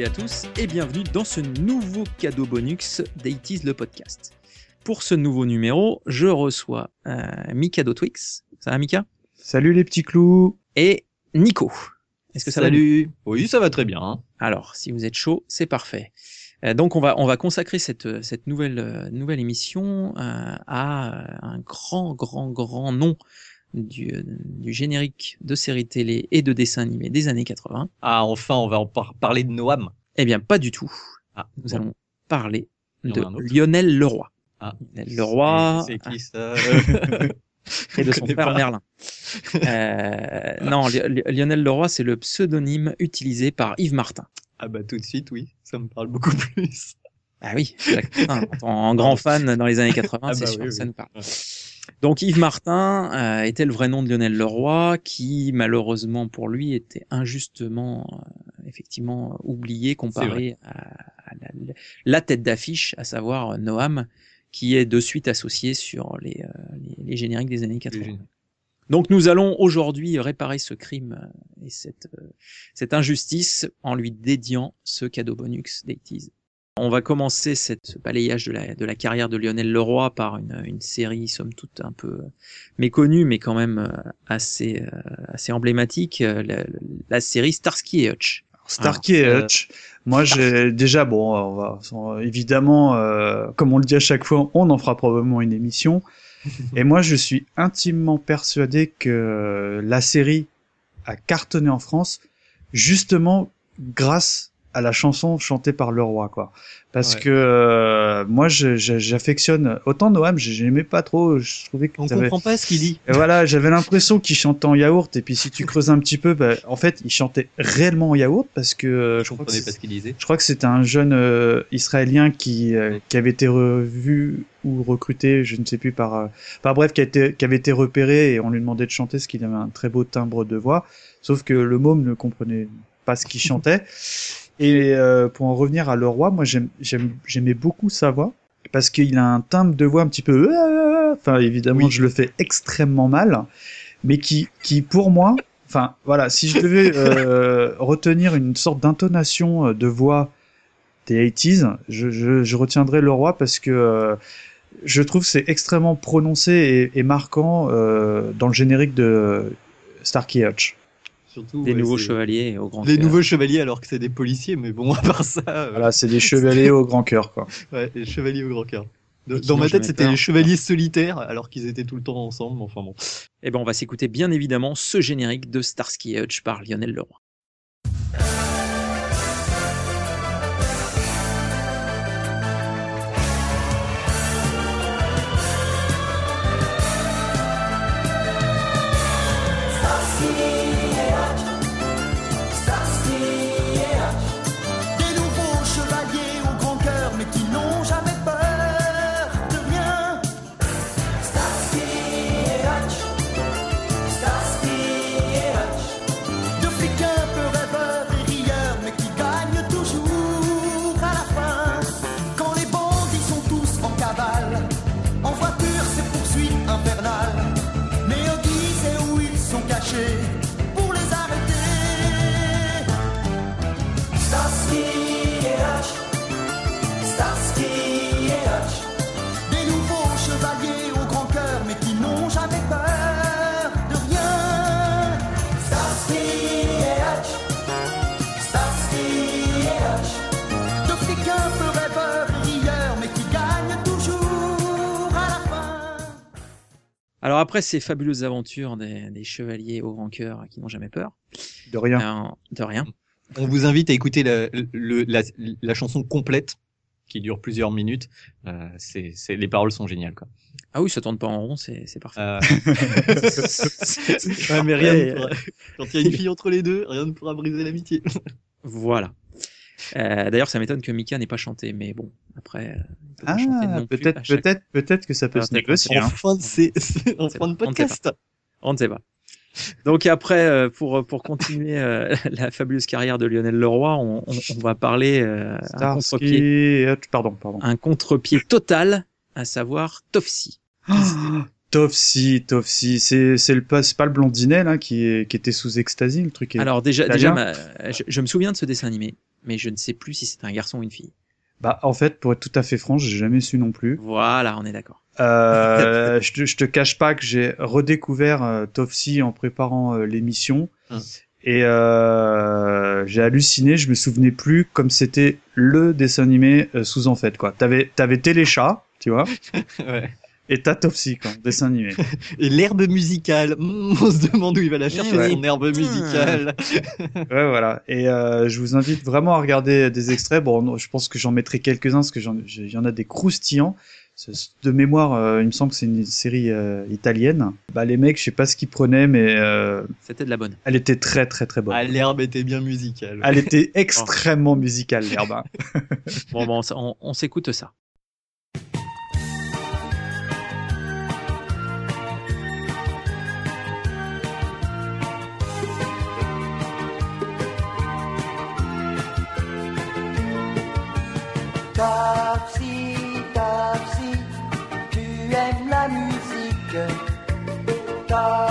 Et à tous et bienvenue dans ce nouveau cadeau bonus d'Aitis le podcast. Pour ce nouveau numéro, je reçois euh, Mikado Twix. Ça va Mika? Salut les petits clous. Et Nico. Est-ce que ça Salut. va Oui, ça va très bien. Hein. Alors, si vous êtes chaud, c'est parfait. Euh, donc on va on va consacrer cette cette nouvelle euh, nouvelle émission euh, à un grand grand grand nom du, du, générique de séries télé et de dessins animés des années 80. Ah, enfin, on va en par parler de Noam. Eh bien, pas du tout. Ah, Nous allons parler de Lionel Leroy. Ah, Lionel Leroy. C'est qui ça Et de son frère Merlin. Euh, non, Lionel Leroy, c'est le pseudonyme utilisé par Yves Martin. Ah bah tout de suite, oui, ça me parle beaucoup plus. Ah oui, en grand fan dans les années 80, ah c'est bah sûr, ça nous parle. Donc Yves Martin euh, était le vrai nom de Lionel Leroy, qui malheureusement pour lui était injustement, euh, effectivement oublié comparé à, la, tête d'affiche, à savoir Noam, qui est de suite associé sur les, euh, les, génériques des années 80. Donc nous allons aujourd'hui réparer ce crime et cette, cette injustice en lui dédiant ce cadeau bonus d'Aities on va commencer cette, ce balayage de la, de la carrière de Lionel Leroy par une, une série, somme toute, un peu méconnue, mais quand même euh, assez, euh, assez emblématique, euh, la, la série Starsky et Hutch. Starsky et Hutch. Moi, j'ai déjà bon, on va évidemment, comme on le dit à chaque fois, on en fera probablement une émission. et moi, je suis intimement persuadé que la série a cartonné en France, justement grâce à la chanson chantée par le roi quoi. Parce que euh, moi j'affectionne autant Noam j'aimais pas trop je trouvais que on comprend pas ce qu'il dit. Et voilà j'avais l'impression qu'il chantait en yaourt et puis si tu creuses un petit peu bah, en fait il chantait réellement en yaourt parce que euh, je, comprenais pas ce qu'il disait. je crois que c'était un jeune euh, israélien qui qui avait été revu ou recruté je ne sais plus par par bref qui a été qui avait été repéré et on lui demandait de chanter parce qu'il avait un très beau timbre de voix. Sauf que le môme ne comprenait pas ce qu'il chantait et euh, pour en revenir à Leroy, moi j'aimais beaucoup sa voix parce qu'il a un timbre de voix un petit peu, enfin évidemment je le fais extrêmement mal, mais qui, qui pour moi, enfin voilà, si je devais euh, retenir une sorte d'intonation euh, de voix des 80s, je, je, je retiendrai Leroy parce que euh, je trouve c'est extrêmement prononcé et, et marquant euh, dans le générique de Starkey Hutch. Surtout, des nouveaux chevaliers au grand Des nouveaux chevaliers alors que c'est des policiers, mais bon, à part ça. Euh, voilà, c'est des chevaliers au grand cœur, quoi. Ouais, des chevaliers au grand cœur. Dans ma tête, c'était les chevaliers solitaires, alors qu'ils étaient tout le temps ensemble, enfin bon. Eh ben, on va s'écouter bien évidemment ce générique de Starsky Hutch par Lionel Leroy. Alors après ces fabuleuses aventures des, chevaliers au grand cœur qui n'ont jamais peur. De rien. de rien. On vous invite à écouter la, la, chanson complète qui dure plusieurs minutes. Euh, c'est, les paroles sont géniales, quoi. Ah oui, ça tourne pas en rond, c'est, parfait. Euh... ouais, mais rien pourra... quand il y a une fille entre les deux, rien ne pourra briser l'amitié. voilà. Euh, D'ailleurs, ça m'étonne que Mika n'ait pas chanté, mais bon, après. Euh, ah, peut-être, peut-être, peut-être que ça peut se négocier. En fin de, c'est, en fin de podcast. On ne sait pas. Donc après, euh, pour pour continuer la fabuleuse carrière de Lionel Leroy, on, on, on va parler euh, un contre-pied, pardon, pardon, un contre-pied total, à savoir Tofsi. Tofsi, Tofsi, c'est c'est le pas pas le blondinet là qui qui était sous ecstasy le truc. Alors déjà déjà, je, je, me souviens de ce dessin animé, mais je ne sais plus si c'est un garçon ou une fille. Bah en fait, pour être tout à fait franc, j'ai jamais su non plus. Voilà, on est d'accord. Euh, je, te, je te cache pas que j'ai redécouvert euh, Tofsi en préparant euh, l'émission. Hum. Et euh, j'ai halluciné, je me souvenais plus comme c'était le dessin animé euh, sous en fait quoi. T'avais t'avais Téléchat, tu vois. ouais. Et t'as Topsy, quoi, dessin animé. Et l'herbe musicale, mmh, on se demande où il va la chercher, ouais. son herbe musicale. ouais, voilà. Et euh, je vous invite vraiment à regarder des extraits. Bon, je pense que j'en mettrai quelques-uns, parce que il y en a des croustillants. De mémoire, euh, il me semble que c'est une série euh, italienne. Bah les mecs, je sais pas ce qu'ils prenaient, mais euh, c'était de la bonne. Elle était très très très bonne. Ah, l'herbe était bien musicale. Elle était extrêmement musicale l'herbe. Hein. bon, bon, on, on s'écoute ça. gece Daha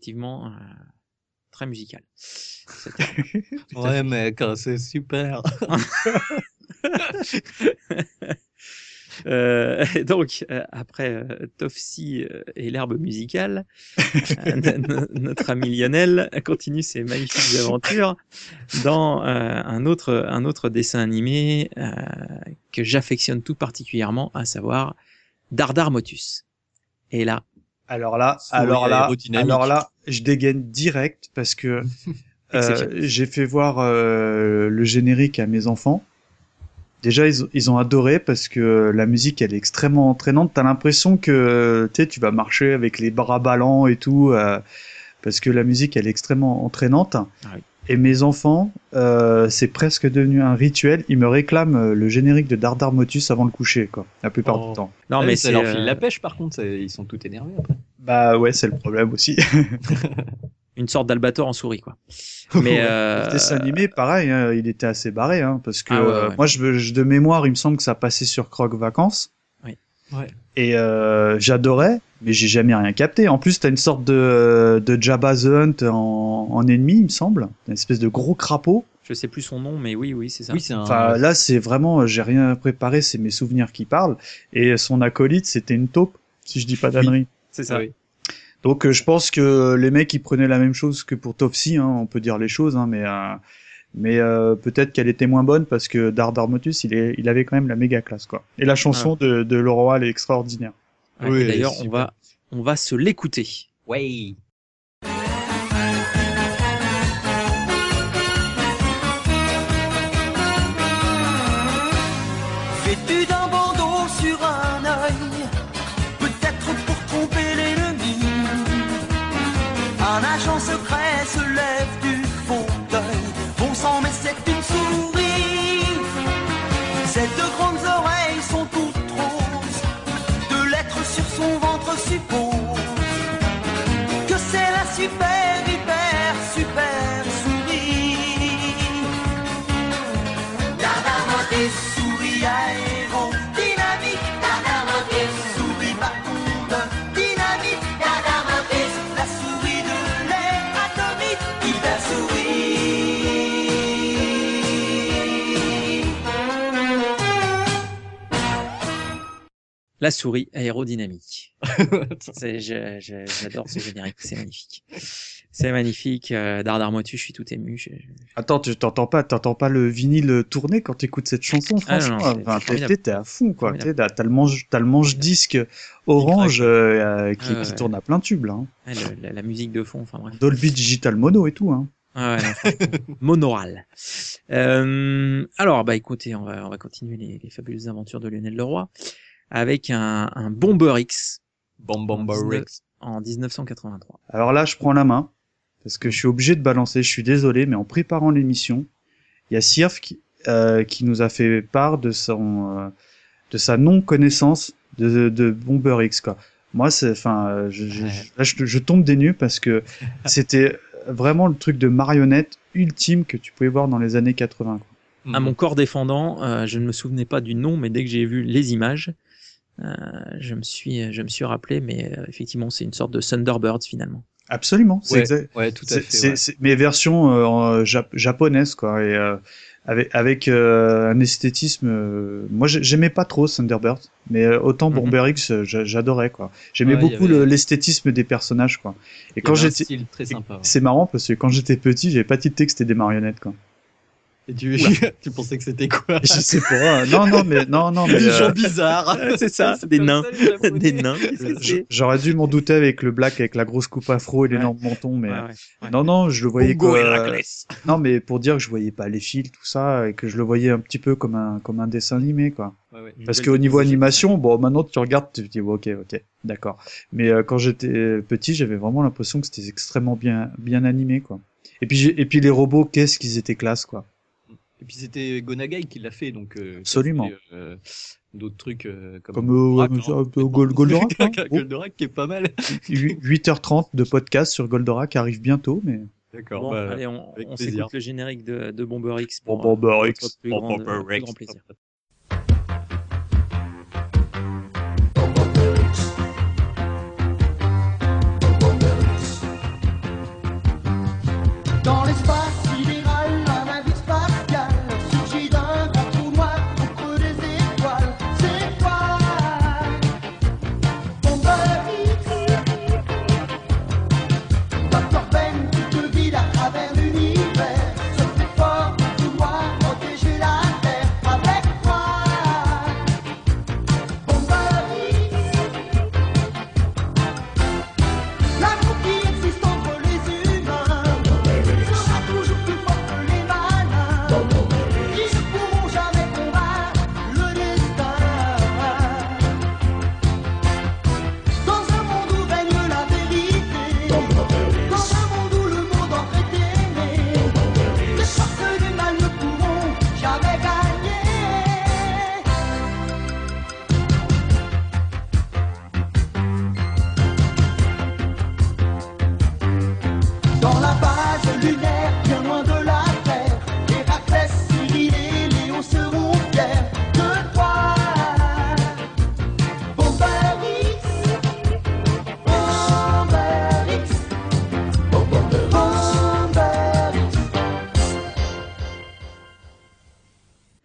effectivement, euh, très musical. ouais, mec, c'est super. Euh, donc, euh, après euh, Tofsi et l'herbe musicale, notre ami Lionel continue ses magnifiques aventures dans un, autre, un autre dessin animé que j'affectionne tout particulièrement, à savoir Dardar Motus. Et là, alors là, alors là, alors là, je dégaine direct parce que euh, j'ai fait voir euh, le générique à mes enfants. Déjà, ils, ils, ont adoré parce que la musique, elle est extrêmement entraînante. T'as l'impression que tu sais, tu vas marcher avec les bras ballants et tout, euh, parce que la musique, elle est extrêmement entraînante. Ah oui. Et mes enfants, euh, c'est presque devenu un rituel. Ils me réclament le générique de Dardar Motus avant le coucher, quoi, la plupart Oh. du temps. non, Ouais, mais ça c'est leur euh, file la pêche, par contre, ils sont tout énervés après. Bah ouais, c'est le problème aussi. une sorte d'albator en souris, quoi. Mais euh, Le dessin animé, pareil, hein, il était assez barré, hein, parce que Ah ouais, euh, ouais. moi, je, je- de mémoire, il me semble que ça passait sur Croc Vacances. Oui. Ouais. Et euh, j'adorais, mais j'ai jamais rien capté. En plus, t'as une sorte de, de Jabba the Hunt en, en ennemi, il me semble, une espèce de gros crapaud. je sais plus son nom, mais oui, oui, c'est ça. Oui, c'est un. Enfin, là, c'est vraiment, j'ai rien préparé, c'est mes souvenirs qui parlent. Et son acolyte, c'était une taupe, si je dis pas d'ânerie. c'est ça. oui. Donc, euh, je pense que les mecs, ils prenaient la même chose que pour Topsy, hein, on peut dire les choses, hein, mais euh, mais euh, peut-être qu'elle était moins bonne parce que Dardar Motus, il, est, il avait quand même la méga classe, quoi. Et la chanson de, de elle est extraordinaire. Oui, D'ailleurs, on va, on va se l'écouter. Ouais. Ses deux La souris aérodynamique. J'adore ce générique, c'est magnifique. C'est magnifique. Euh, Dardar Motu, je suis tout ému. Je... Attends, tu t'entends pas, t'entends pas le vinyle tourner quand t'écoutes cette chanson, ah, franchement? enfin, t'es à fond, quoi. T'as le manche, t'as le manche disque orange euh, qui, qui tourne à plein tube, là. Hein. la, la, musique de fond, enfin bref. Dolby Digital Mono et tout, hein. Ah ouais, monoral. Euh, alors, bah écoutez, on va, on va continuer les, les fabuleuses aventures de Lionel Leroy avec un, un Bomber X. Bomber X. En 1983. Alors là, je prends la main parce que je suis obligé de balancer. Je suis désolé, mais en préparant l'émission, il y a Sirf qui, euh, qui nous a fait part de son euh, de sa non connaissance de, de Bomber X quoi. Moi, c'est, enfin, je, je, là, je, je, tombe des nues parce que c'était vraiment le truc de marionnette ultime que tu pouvais voir dans les années 80. Quoi. À mon corps défendant, euh, je ne me souvenais pas du nom, mais dès que j'ai vu les images, euh, je me suis, je me suis rappelé. Mais euh, effectivement, c'est une sorte de Thunderbirds finalement. Absolument, c'est exact. Ouais, tout à fait. C'est mes versions euh, japonaises quoi. Et euh, avec, avec euh, un esthétisme. Euh, moi, j'aimais pas trop Thunderbird, mais euh, autant mm X, j'adorais quoi. J'aimais beaucoup l'esthétisme des personnages quoi. Et quand j'étais, c'est marrant parce que quand j'étais petit, j'avais pas tilté que c'était des marionnettes quoi. Et tu, tu pensais que c'était quoi Je sais pas. Non, non, mais non, non, mais des gens bizarres. c'est ça, des nains, des nains. J'aurais dû m'en douter avec le black, avec la grosse coupe afro et l'énorme menton, mais non, non, je le voyais quoi. Non, mais pour dire que je voyais pas les fils, tout ça, et que je le voyais un petit peu comme un comme un dessin animé, quoi. Parce qu'au niveau animation, bon, maintenant tu regardes, tu te dis ok, ok, d'accord. Mais euh, quand j'étais petit, j'avais vraiment l'impression que c'était extrêmement bien bien animé, quoi. Et puis et puis les robots, qu'est-ce qu'ils étaient classe, quoi. Et puis c'était Gonagai qui l'a fait, donc euh, absolument. Euh, d'autres trucs euh, comme, comme Goldorak, hein. Goldorak qui est pas mal. 8h30 de podcast sur Goldorak arrive bientôt, mais. D'accord. Bon, bah, allez, on, on s'écoute le générique de, de Bomber X pour, Bomber X, Bomber X. grand plaisir.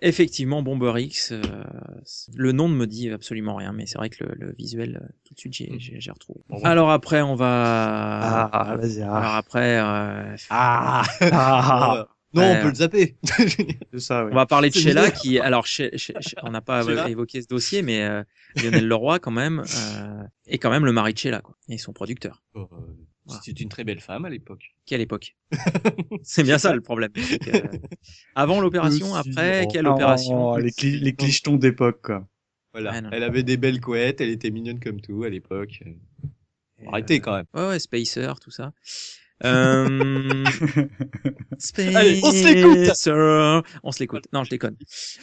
Effectivement, Bomber X, euh, le nom ne me dit absolument rien, mais c'est vrai que le, visuel, euh, tout de suite, j'ai, j'ai, retrouvé. Alors après, on va. Ah, vas-y. Ah. Alors après. Euh... Ah, ah. Non, on peut le zapper. ça, oui. On va parler de Sheila qui, alors, on n'a pas évoqué ce dossier, mais euh, Lionel Leroy quand même euh, est quand même le mari de Sheila, quoi, et son producteur. Oh, c'était une très belle femme à l'époque. Quelle époque C'est bien ça le problème. Euh, avant l'opération, après, quelle opération Les, les clichetons d'époque, quoi. Voilà. elle avait des belles couettes, elle était mignonne comme tout à l'époque. Arrêtez quand même. Ouais, ouais, Spacer, tout ça. Euh... Allez, on se l'écoute. On se l'écoute. Non, je déconne.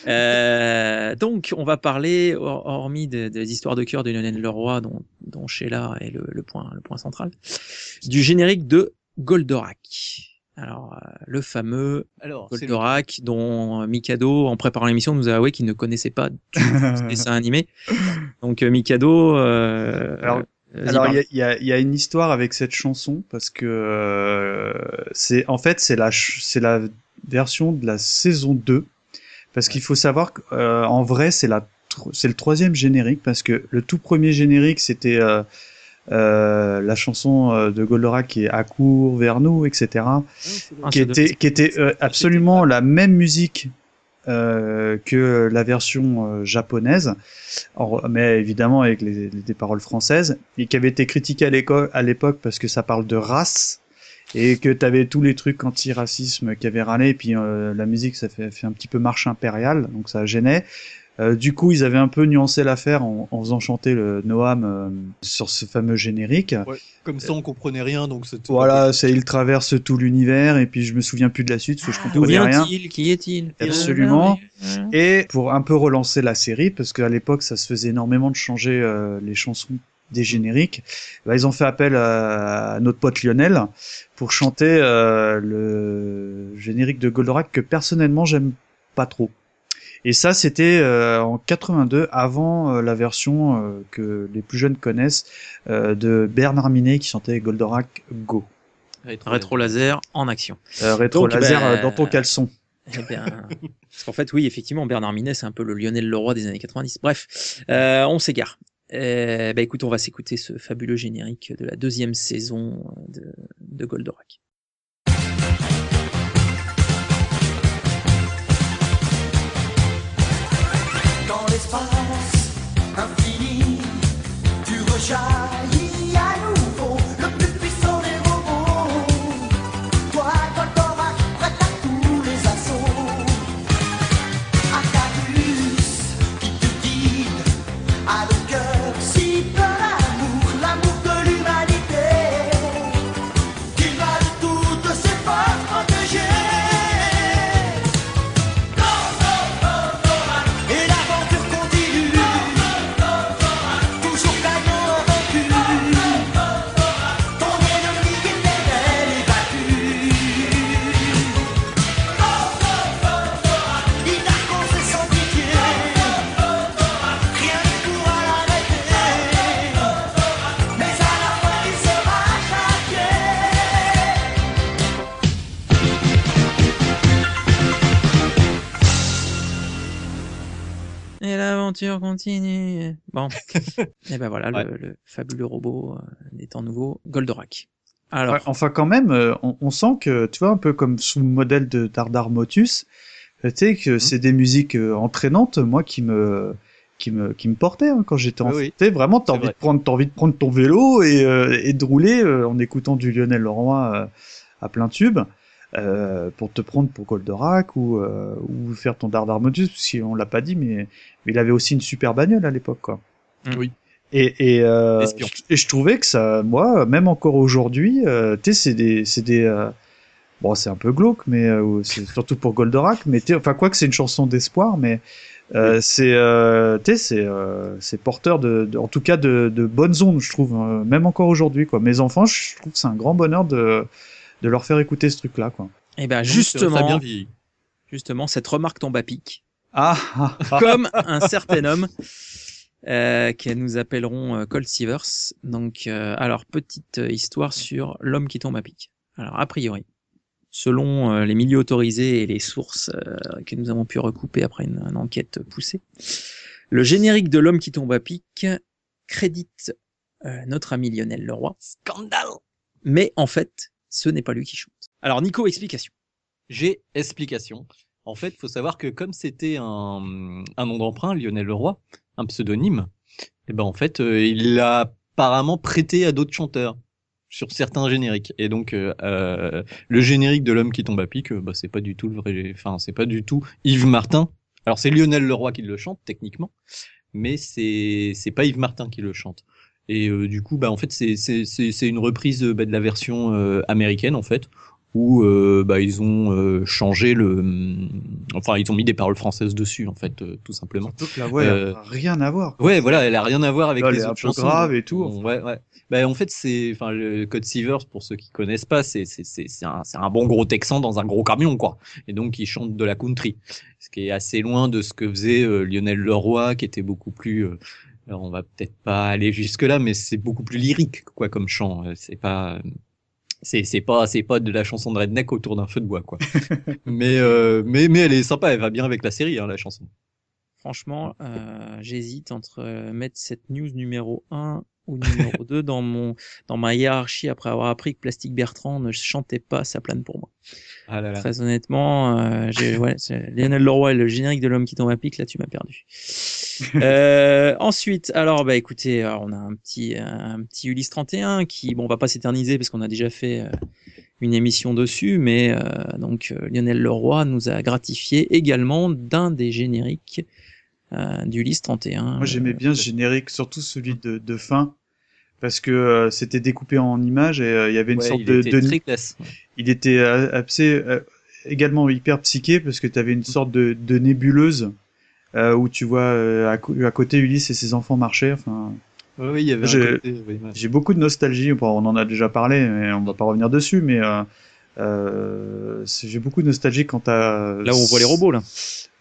Euh, donc, on va parler, hormis des, histoires de cœur de Lionel Leroy, dont, dont Sheila est le, le, point, le point central, du générique de Goldorak. Alors, euh, le fameux Alors, Goldorak, dont Mikado, en préparant l'émission, nous a avoué qu'il ne connaissait pas du dessin animé. Donc, Mikado, euh, Alors, alors il y a, y a, une histoire avec cette chanson parce que euh, c'est en fait c'est la c'est la version de la saison 2 parce qu'il faut savoir qu'en euh, vrai c'est la c'est le troisième générique parce que le tout premier générique c'était euh, euh, la chanson euh, de Goldorak qui est à court vers nous, etc. Ah, qui, était, qui était euh, absolument la même musique euh, que la version japonaise, mais évidemment avec des paroles françaises, et qui avait été critiquée à l'époque parce que ça parle de race et que tu tous les trucs anti-racisme qui avaient râlé, et puis la musique ça fait un petit peu marche impériale, donc ça gênait. Euh, du coup, ils avaient un peu nuancé l'affaire en, en, faisant chanter le Noam euh, sur ce fameux générique. Ouais, comme ça, on comprenait rien, donc Voilà, c'est il traverse tout l'univers et puis je me souviens plus de la suite parce que je ah, comprenais rien. il Qui est-il? Absolument. Et pour un peu relancer la série, parce qu'à l'époque, ça se faisait énormément de changer euh, les chansons des génériques, bah, ils ont fait appel à, notre pote Lionel pour chanter le générique de Goldorak que personnellement j'aime pas trop. Et ça, c'était euh, en 82, avant euh, la version euh, que les plus jeunes connaissent de Bernard Minet qui chantait Goldorak Go. Rétro, laser en action. rétro laser ben, dans ton caleçon. Eh parce qu'en fait, oui, effectivement, Bernard Minet, c'est un peu le Lionel Leroy des années 90. Bref, on s'égare. bah écoute, on va s'écouter ce fabuleux générique de la deuxième saison de, de Goldorak. espace infini, tu recharges. Rejaillis. continue. Bon. et ben voilà, le, fabuleux robot euh, étant nouveau, Goldorak. Alors. enfin, quand même, euh, on, sent que, tu vois, un peu comme sous le modèle de Dardar Motus, euh, tu sais, que mhm. c'est des musiques entraînantes, moi, qui me, qui me, qui me portaient hein, quand j'étais enfant. Tu sais, vraiment, t'as envie de prendre, t'as envie de prendre ton vélo et, et de rouler en écoutant du Lionel Leroy à plein tube. Euh, pour te prendre pour Goldorak ou, euh, ou faire ton Dardarmotus, si on l'a pas dit, mais, mais il avait aussi une super bagnole à l'époque, quoi. Mm. Oui. Et, et, euh, et je trouvais que ça, moi, même encore aujourd'hui, euh, tu sais, c'est des, c'est des, euh, bon, c'est un peu glauque, mais c'est surtout pour Goldorak, mais enfin quoi que c'est une chanson d'espoir, mais euh, c'est euh, c'est euh, c'est porteur de, de, en tout cas de, de bonnes ondes je trouve hein, même encore aujourd'hui quoi mes enfants je trouve que c'est un grand bonheur de de leur faire écouter ce truc-là, quoi. Et eh ben justement, justement, cette remarque tombe à pic. Ah, comme un certain homme euh, que nous appellerons euh, Cold Sivers. Donc, euh, alors petite histoire sur l'homme qui tombe à pic. Alors a priori, selon les milieux autorisés et les sources que nous avons pu recouper après une, une enquête poussée, le générique de l'homme qui tombe à pic crédite notre ami Lionel Leroy. Scandale. Mais en fait, ce n'est pas lui qui chante. Alors Nico, explication. J'ai explication. En fait, il faut savoir que comme c'était un, un nom d'emprunt, Lionel Leroy, un pseudonyme, et eh ben en fait, euh, il l'a apparemment prêté à d'autres chanteurs sur certains génériques. Et donc euh, euh le générique de l'homme qui tombe à pic, bah, c'est pas du tout le vrai, enfin c'est pas du tout Yves Martin. Alors c'est Lionel Leroy qui le chante techniquement, mais c'est c'est pas Yves Martin qui le chante. Et euh, du coup, bah en fait, c'est c'est c'est une reprise bah, de la version euh, américaine en fait, où euh, bah ils ont changé le, enfin ils ont mis des paroles françaises dessus en fait, tout simplement. Surtout que la voix elle a rien à voir. Ouais, voilà, elle a rien à voir avec les autres chansons. grave et tout. Ouais, ouais. Bah en fait c'est, enfin le Code Sievers pour ceux qui connaissent pas, c'est c'est c'est c'est un c'est un bon gros texan dans un gros camion quoi. Et donc il chante de la country, ce qui est assez loin de ce que faisait Lionel Leroy, qui était beaucoup plus alors on va peut-être pas aller jusque là, mais c'est beaucoup plus lyrique quoi comme chant. Euh, c'est pas c'est c'est pas c'est pas de la chanson de redneck autour d'un feu de bois quoi. mais euh, mais mais elle est sympa, elle va bien avec la série hein, la chanson. franchement, euh, j'hésite entre euh, mettre cette news numéro 1 ou numéro 2 dans mon dans ma hiérarchie après avoir appris que Plastique Bertrand ne chantait pas sa plane pour moi. Ah là là. Très honnêtement, euh, j'ai ouais, c'est Lionel Leroy et le générique de l'homme qui tombe à pic, là tu m'as perdu. euh, ensuite, alors bah écoutez, alors, on a un petit un petit Ulysse 31 qui bon on va pas s'éterniser parce qu'on a déjà fait euh, une émission dessus, mais euh, donc euh, Lionel Leroy nous a gratifié également d'un des génériques euh, d'Ulysse 31. Moi j'aimais Euh, bien ce générique, surtout celui de, de fin, parce que euh, c'était découpé en images et euh, il y avait une Ouais, sorte il de, était de- très classe. il était assez également hyper psyché parce que tu avais une sorte de, de nébuleuse euh, où tu vois euh, à, côté Ulysse et ses enfants marcher. Enfin, Oui, oui, il y avait J'ai- un côté, oui, ouais. j'ai beaucoup de nostalgie. Bon, on en a déjà parlé, mais on va pas revenir dessus. Mais euh, euh, j'ai beaucoup de nostalgie quant à Là où on voit les robots là.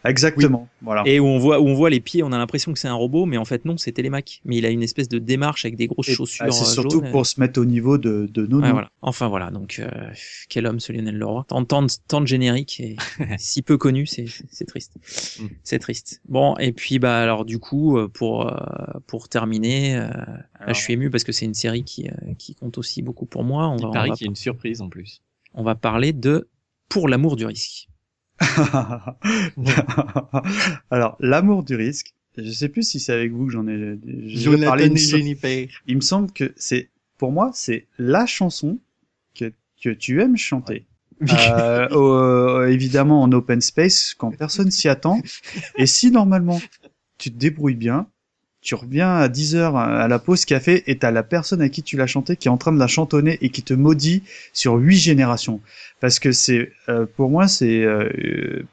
Exactement. Voilà. Et où on voit où on voit les pieds, on a l'impression que c'est un robot, mais en fait non, c'est Télémac. Mais il a une espèce de démarche avec des grosses Et- chaussures. ah, c'est euh, surtout jaunes. pour se mettre au niveau de, de Nono. Ouais, voilà. Enfin voilà, donc euh, quel homme ce Lionel Leroy. Tant, tant, de- tant de génériques et si peu connu, c'est c'est triste. Mm. C'est triste. Bon et puis bah alors du coup euh, pour euh, pour terminer, euh, là, je suis ému parce que c'est une série qui qui compte aussi beaucoup pour moi. On Il va paraît qu'il y a une surprise en plus. on va parler de Pour l'amour du risque. Alors, l'amour du risque. Je sais plus si c'est avec vous que j'en ai, j'ai déjà parlé. Il me, sem- Jennifer. il me semble que c'est, pour moi, c'est la chanson que, que tu aimes chanter. Euh, au- évidemment en open space quand personne s'y attend. Et si normalement tu te débrouilles bien, tu reviens à 10 heures à la pause café et t'as la personne à qui tu l'as chanté qui est en train de la chantonner et qui te maudit sur huit générations. Parce que c'est, euh, pour moi, c'est euh,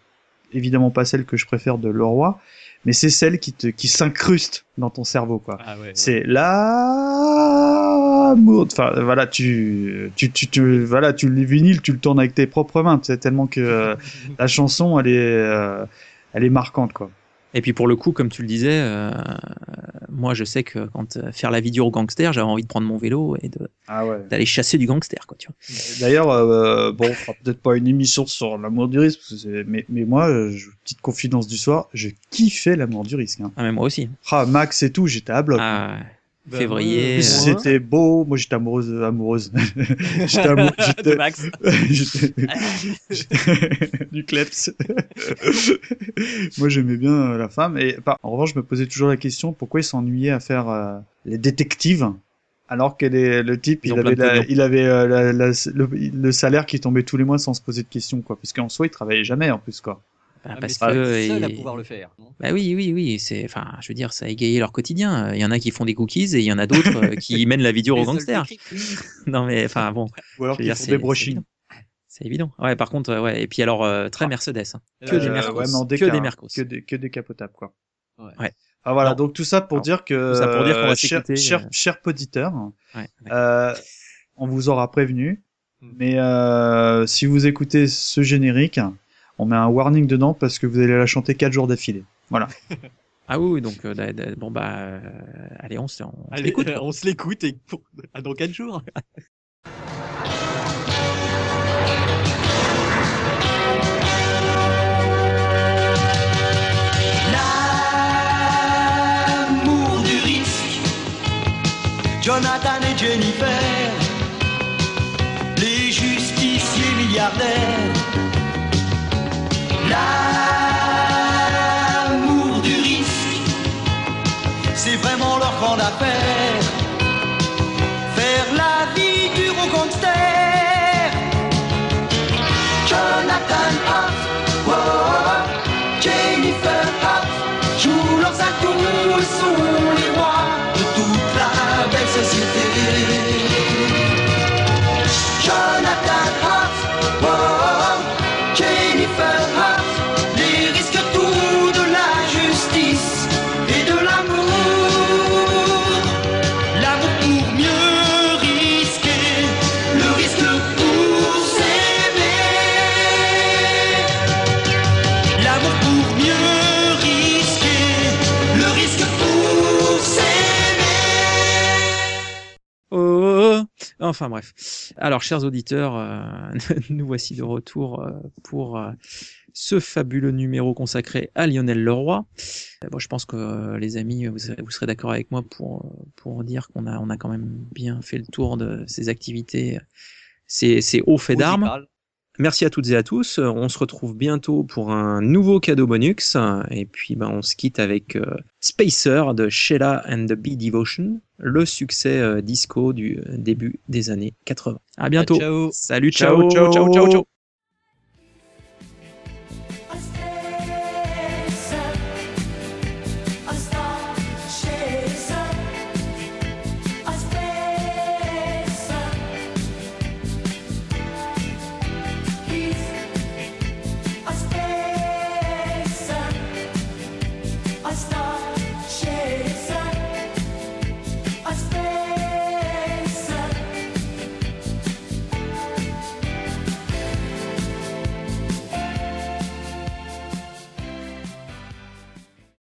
évidemment pas celle que je préfère de Leroy, mais c'est celle qui te, qui s'incruste dans ton cerveau, quoi. Ah ouais. C'est l'amour. Enfin, voilà, tu, tu, tu, tu, voilà, tu le vinyle, tu le tournes avec tes propres mains. C'est tellement que euh, la chanson, elle est, euh, elle est marquante, quoi. Et puis pour le coup, comme tu le disais, euh, moi je sais que quand euh, faire la vidéo au gangster, j'avais envie de prendre mon vélo et de Ah ouais. d'aller chasser du gangster, quoi. Tu vois. D'ailleurs, euh, bon, on fera peut-être pas une émission sur l'amour du risque, parce que c'est- mais, mais moi, je- petite confidence du soir, je kiffais l'amour du risque. Hein. Ah mais moi aussi. Ah, Max et tout, j'étais à bloc. Ah, Bah, février. euh, C'était beau. Moi, j'étais amoureuse, amoureuse. j'étais amou- de Max. J'étais- j'étais- du kleps. Moi, j'aimais bien euh, la femme. Et par- en revanche, je me posais toujours la question pourquoi il s'ennuyait à faire euh, les détectives alors que les- le type, il avait, plein de la- pognon. il avait euh, la- la- le, le salaire qui tombait tous les mois sans se poser de questions, quoi. Parce qu'en soi, il travaillait jamais, en plus, quoi. Bah, Ah, parce mais que c'est seul à pouvoir le faire. non? Bah oui, oui, oui. C'est, enfin, je veux dire, ça a égayé leur quotidien. Il y en a qui font des cookies et il y en a d'autres euh, qui mènent la vidéo Les au seuls gangster. techniques. Non mais, enfin bon, Ou alors dire, font des c'est brochings. évident. c'est évident. Ouais, par contre, euh, ouais. Et puis alors, euh, très Mercedes. hein. Que Euh, des Mercos. ouais, mais en que des. Mercos. Que, des, que décapotables, quoi. Ouais. Ouais. Ah voilà, Non. donc tout ça pour dire que, tout ça pour dire qu'on va euh, cher, cher, euh, cher poditeur, Ouais. Euh, on vous aura prévenu, Mm. mais euh, si vous écoutez ce générique, on met un warning dedans parce que vous allez la chanter quatre jours d'affilée. Voilà. Ah oui, donc euh, da- da- bon bah, euh, allez, on se, on se Allez, l'écoute. on se l'écoute et pour... à dans 4 jours. L'amour du risque. Jonathan et Jennifer, les justiciers milliardaires. Vraiment leur Enfin bref. Alors, chers auditeurs, nous voici de retour pour ce fabuleux numéro consacré à Lionel Leroy. Bon, je pense que les amis, vous, serez d'accord avec moi pour, dire qu'on a, on a quand même bien fait le tour de ses activités, ses, ses hauts faits d'armes. Merci à toutes et à tous. On se retrouve bientôt pour un nouveau cadeau bonus. Et puis, ben, on se quitte avec euh, Spacer de Sheila and the Bee Devotion, le succès euh, disco du début des années 80. À bientôt. Ciao. Salut, ciao, ciao, ciao, ciao. ciao.